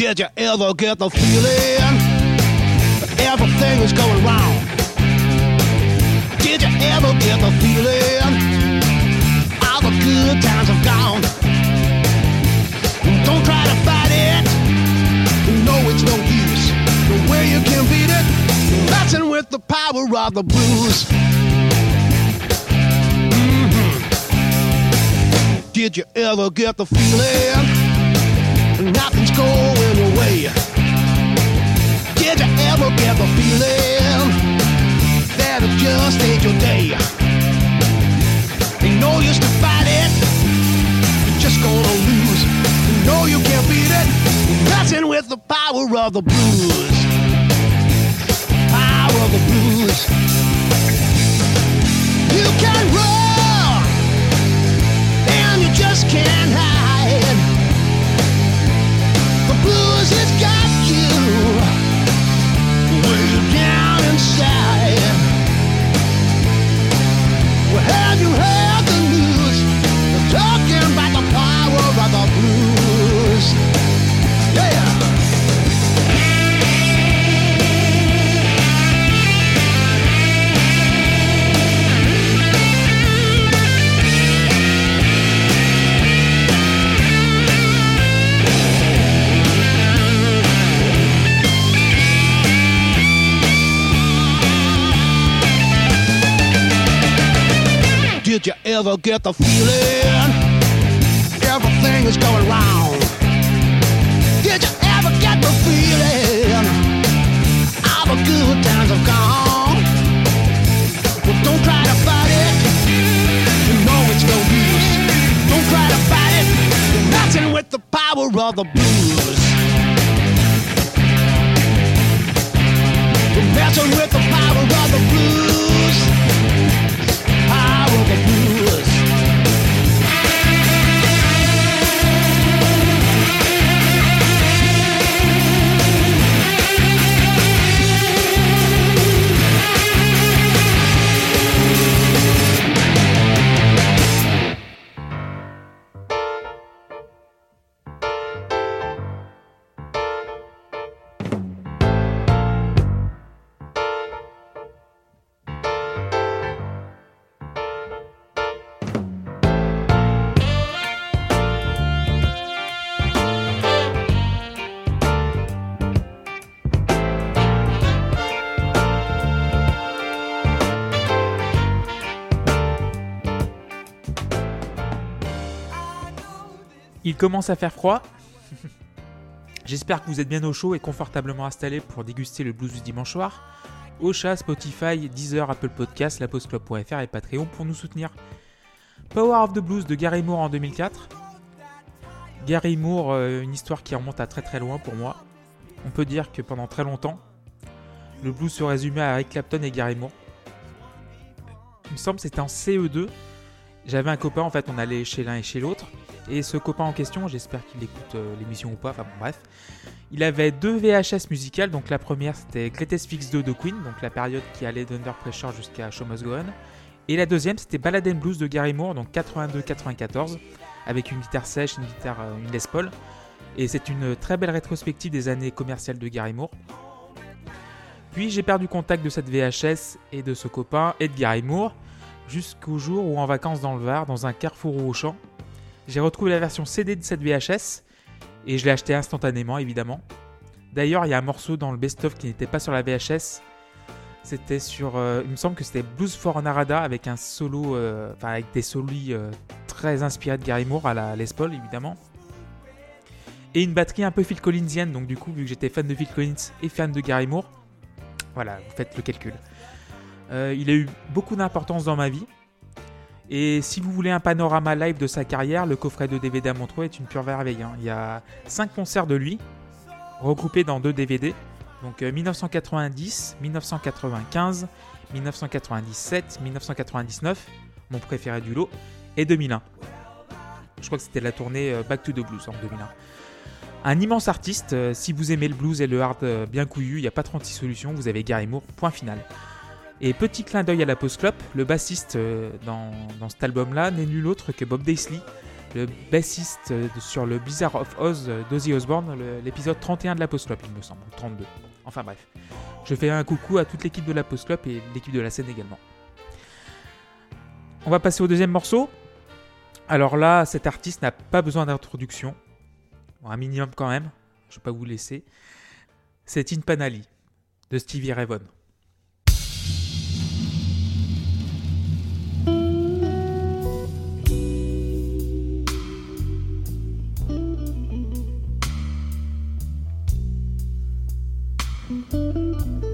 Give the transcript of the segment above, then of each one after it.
Did you ever get the feeling everything is going wrong? Did you ever get the feeling all the good times have gone? Don't try to fight it. You know it's no use. The way you can beat it, messing with the power of the blues. Mhm. Did you ever get the feeling nothing's going your way? Did you ever get the feeling that it just ain't your day? Ain't no use to fight it. You're just gonna lose. You know you can't beat it. Messing with the power of the blues. Power of the blues. You can run, blues is gone. Ever get the feeling everything is going wrong? Did you ever get the feeling all the good times have gone? Well, don't try to fight it. You know it's no use. Don't try to fight it. You're messing with the power of the blues. You're messing with the power commence à faire froid. J'espère que vous êtes bien au chaud et confortablement installés pour déguster le blues du dimanche soir. Ocha, Spotify, Deezer, Apple Podcasts, lapostclub.fr et Patreon pour nous soutenir. Power of the Blues de Gary Moore en 2004. Gary Moore, euh, une histoire qui remonte à très très loin pour moi. On peut dire que pendant très longtemps, le blues se résumait à Eric Clapton et Gary Moore. Il me semble que c'était en CE2. J'avais un copain, en fait, on allait chez l'un et chez l'autre. Et ce copain en question, j'espère qu'il écoute euh, l'émission ou pas, enfin bon, bref. Il avait deux VHS musicales, donc la première c'était Greatest Fix 2 de Queen, donc la période qui allait d'Under Pressure jusqu'à Show Must. Et la deuxième c'était Ballad Blues de Gary Moore, donc 82-94, avec une guitare sèche, une guitare, euh, une Les Paul. Et c'est une très belle rétrospective des années commerciales de Gary Moore. Puis j'ai perdu contact de cette VHS et de ce copain et de Gary Moore, jusqu'au jour où en vacances dans le Var, dans un carrefour au champ, j'ai retrouvé la version CD de cette VHS et je l'ai acheté instantanément évidemment. D'ailleurs, il y a un morceau dans le best-of qui n'était pas sur la VHS. C'était sur, euh, il me semble que c'était Blues for Narada avec un solo, euh, enfin avec des solis euh, très inspirés de Gary Moore à la Les Paul évidemment. Et une batterie un peu Phil Collinsienne, donc du coup vu que j'étais fan de Phil Collins et fan de Gary Moore, voilà, vous faites le calcul. Il a eu beaucoup d'importance dans ma vie. Et si vous voulez un panorama live de sa carrière, le coffret de DVD à Montreux est une pure merveille. hein. Il y a 5 concerts de lui, regroupés dans deux DVD. Donc euh, 1990, 1995, 1997, 1999, mon préféré du lot, et 2001. Je crois que c'était la tournée euh, Back to the Blues en 2001. Un immense artiste, euh, si vous aimez le blues et le hard euh, bien couillu, il n'y a pas 36 solutions, vous avez Gary Moore, point final. Et petit clin d'œil à la Club, le bassiste euh, dans, cet album-là n'est nul autre que Bob Daisley, le bassiste de- sur le Blizzard of Oz euh, d'Ozzy Osbourne, l'épisode 31 de la Club, il me semble, ou 32. Enfin bref. Je fais un coucou à toute l'équipe de la Club et l'équipe de la scène également. On va passer au deuxième morceau. Alors là, cet artiste n'a pas besoin d'introduction. Un minimum quand même. Je ne vais pas vous laisser. C'est In Panali de Stevie Ray Vaughan. Música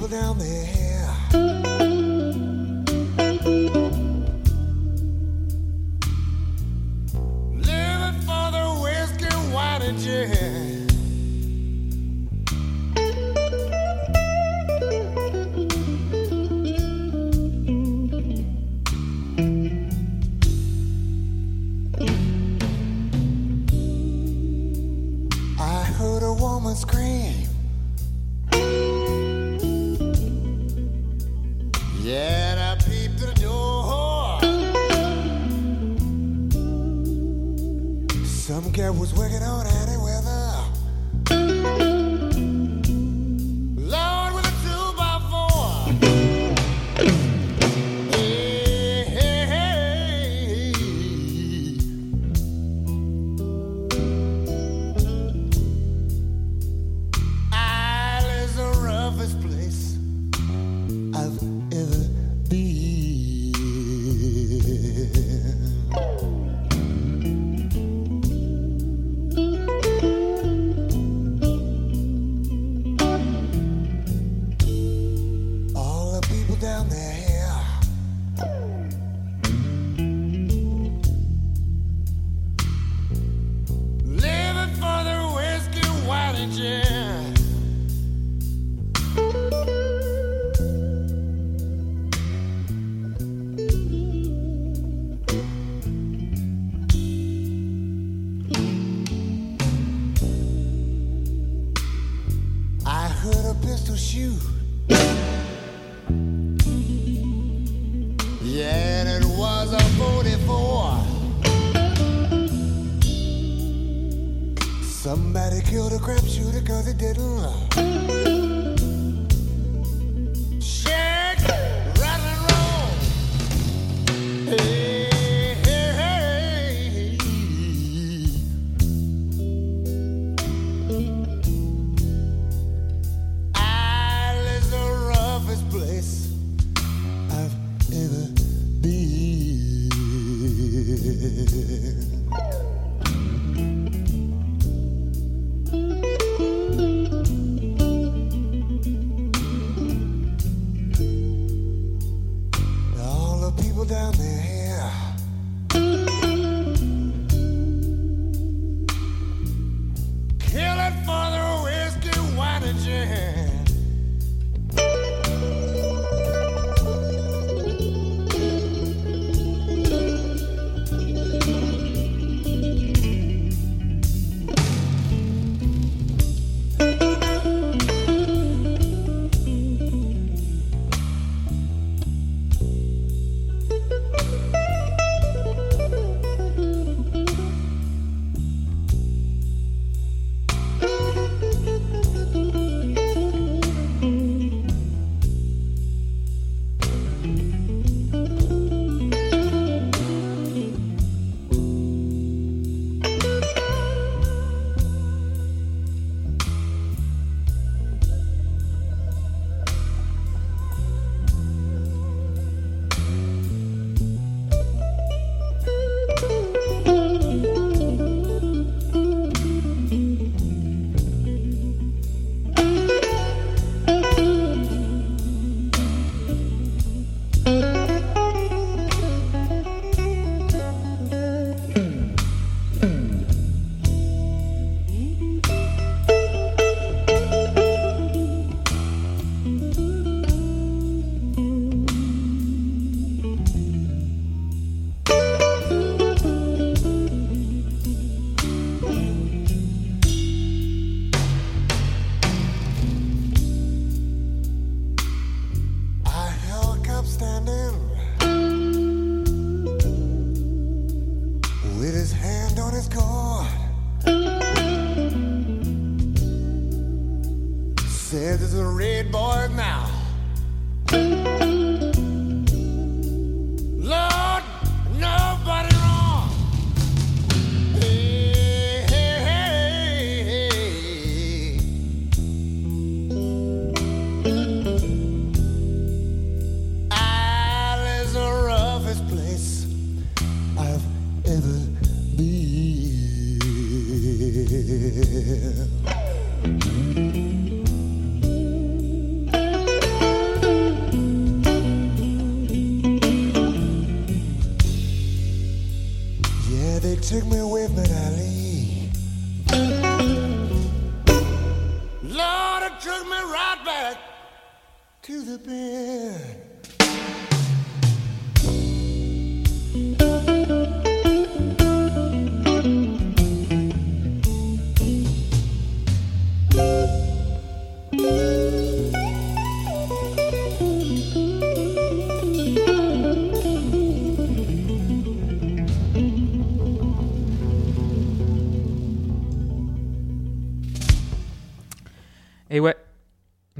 people down there. All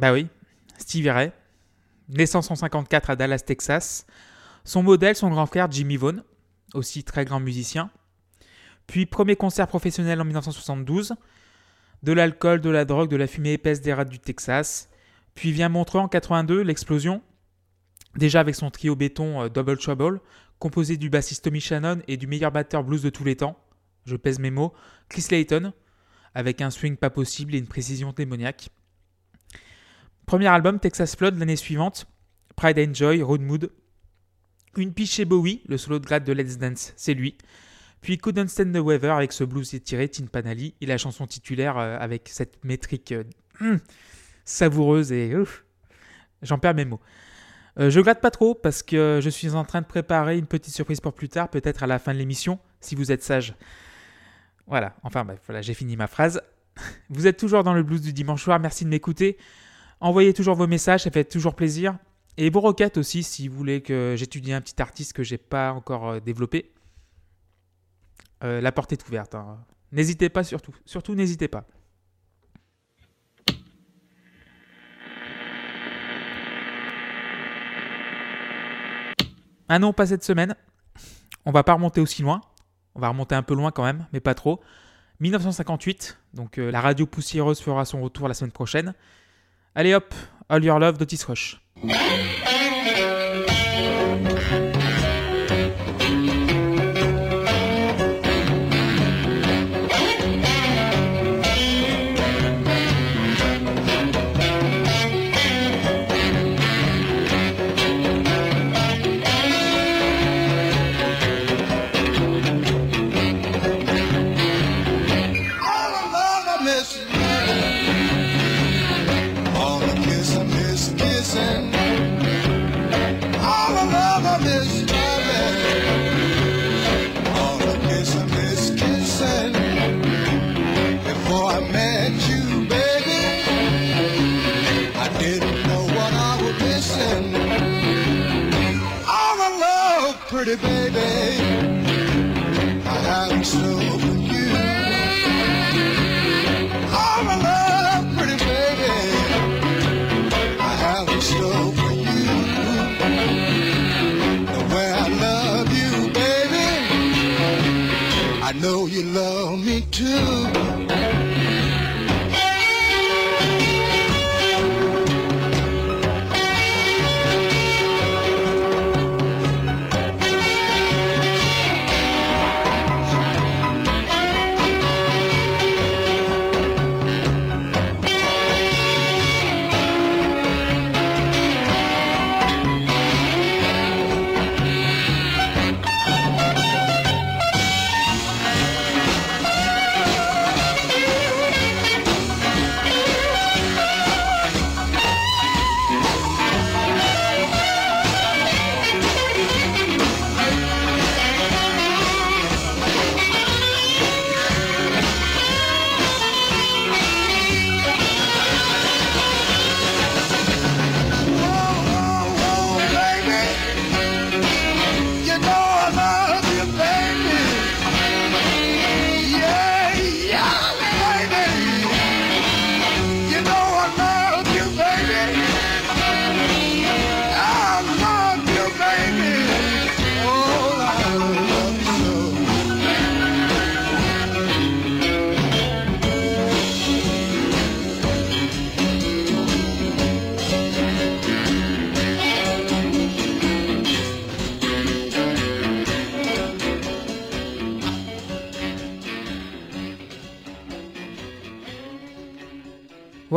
bah oui, Steve Ray, naissance en 54 à Dallas, Texas. Son modèle, son grand frère Jimmy Vaughan, aussi très grand musicien. Puis premier concert professionnel en 1972. De l'alcool, de la drogue, de la fumée épaisse des rats du Texas. Puis vient Montreux en 82, l'explosion. Déjà avec son trio béton euh, Double Trouble, composé du bassiste Tommy Shannon et du meilleur batteur blues de tous les temps, je pèse mes mots, Chris Layton, avec un swing pas possible et une précision démoniaque. Premier album Texas Flood l'année suivante, Pride and Joy, Road Mood. Une piche chez Bowie, le solo de grade de Let's Dance, c'est lui. Puis Couldn't Stand the Weather avec ce blues étiré, Tin Panali, et la chanson titulaire euh, avec cette métrique euh, hum, savoureuse et j'en perds mes mots. Euh, je gratte pas trop parce que je suis en train de préparer une petite surprise pour plus tard, peut-être à la fin de l'émission, si vous êtes sage. Voilà, enfin bref, voilà, j'ai fini ma phrase. Vous êtes toujours dans le blues du dimanche soir. Merci de m'écouter. Envoyez toujours vos messages, ça fait toujours plaisir. Et vos requêtes aussi, si vous voulez que j'étudie un petit artiste que j'ai pas encore euh, développé. Euh, la porte est ouverte. hein. N'hésitez pas surtout. Surtout, n'hésitez pas. Ah non, pas cette semaine. On va pas remonter aussi loin. On va remonter un peu loin quand même, mais pas trop. 1958, donc euh, la radio poussiéreuse fera son retour la semaine prochaine. Allez hop, All Your Love d'Otis Rush. Know you love me too.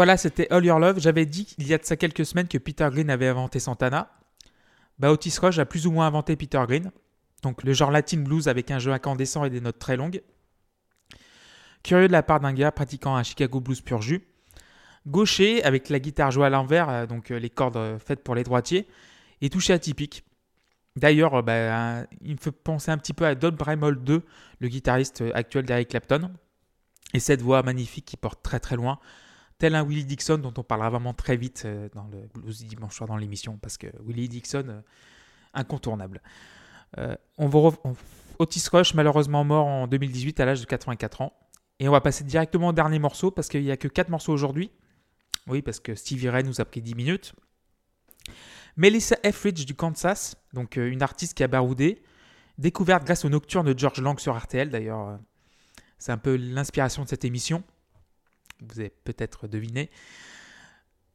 Voilà, c'était All Your Love. J'avais dit il y a de ça quelques semaines que Peter Green avait inventé Santana. Bah, Otis Rush a plus ou moins inventé Peter Green. Donc le genre latin blues avec un jeu incandescent et des notes très longues. Curieux de la part d'un gars pratiquant un Chicago blues pur jus. Gaucher avec la guitare jouée à l'envers, euh, donc euh, les cordes euh, faites pour les droitiers, et touché atypique. D'ailleurs, bah, il me fait penser un petit peu à Don Bramall 2, le guitariste actuel d'Eric Clapton. Et cette voix magnifique qui porte très très loin, tel un Willie Dixon dont on parlera vraiment très vite euh, dans le blues dimanche soir dans l'émission, parce que Willie Dixon, euh, incontournable. Euh, Otis Rush, malheureusement mort en 2018 à l'âge de 84 ans. Et on va passer directement au dernier morceau, parce qu'il n'y a que 4 morceaux aujourd'hui. Oui, parce que Stevie Ray nous a pris 10 minutes. Melissa Etheridge du Kansas, donc euh, une artiste qui a baroudé, découverte grâce au nocturne de George Lang sur RTL. D'ailleurs, c'est un peu l'inspiration de cette émission. Vous avez peut-être deviné.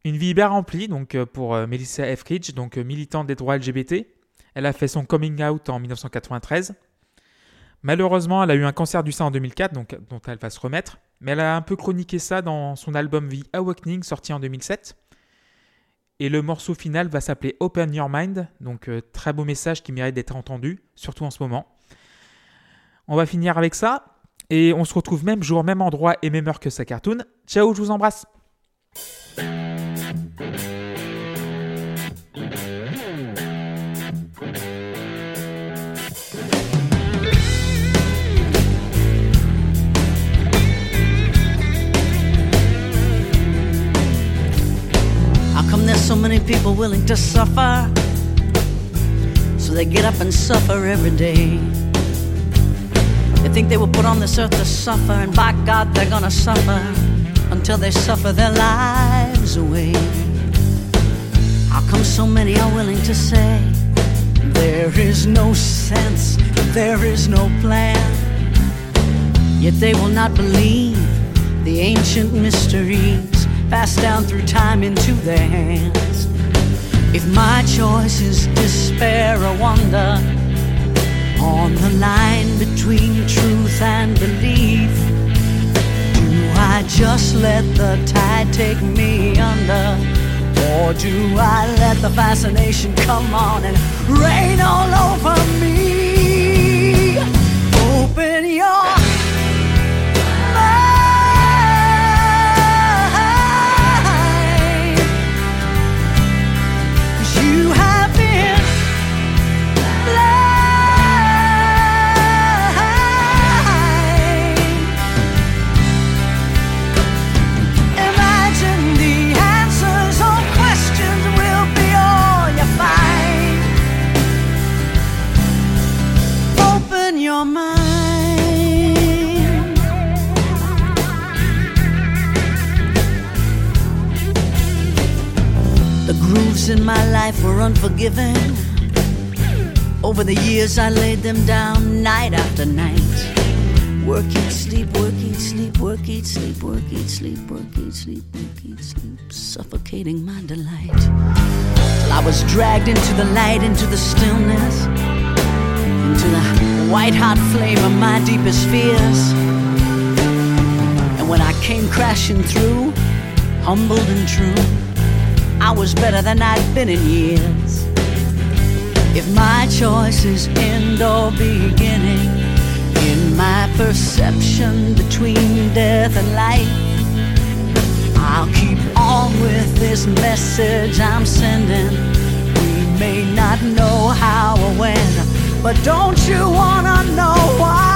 Une vie bien remplie donc euh, pour euh, Melissa Etheridge, donc euh, militante des droits LGBT. Elle a fait son coming out en 1993. Malheureusement, elle a eu un cancer du sein en 2004, donc, dont elle va se remettre. Mais elle a un peu chroniqué ça dans son album The Awakening, sorti en 2007. Et le morceau final va s'appeler Open Your Mind, donc très beau message qui mérite d'être entendu, surtout en ce moment. On va finir avec ça, et on se retrouve même jour, même endroit et même heure que sa cartoon. Ciao, je vous embrasse. How come there's so many people willing to suffer? So they get up and suffer every day. They think they were put on this earth to suffer, and by God, they're gonna suffer until they suffer their lives away. How come so many are willing to say there is no sense, there is no plan? Yet they will not believe the ancient mysteries passed down through time into their hands. If my choice is despair or wonder, on the line between truth and belief, do I just let the tide take me under? Or do I let the fascination come on and rain all over me? Open your the years, I laid them down night after night. Work, eat, sleep, work, eat, sleep, work, eat, sleep, work, eat, sleep, work, eat, sleep, work, eat, sleep, suffocating my delight. Till I was dragged into the light, into the stillness, into the white hot flame of my deepest fears. And when I came crashing through, humbled and true, I was better than I'd been in years. If my choice is end or beginning, in my perception between death and life, I'll keep on with this message I'm sending. We may not know how or when, but don't you wanna know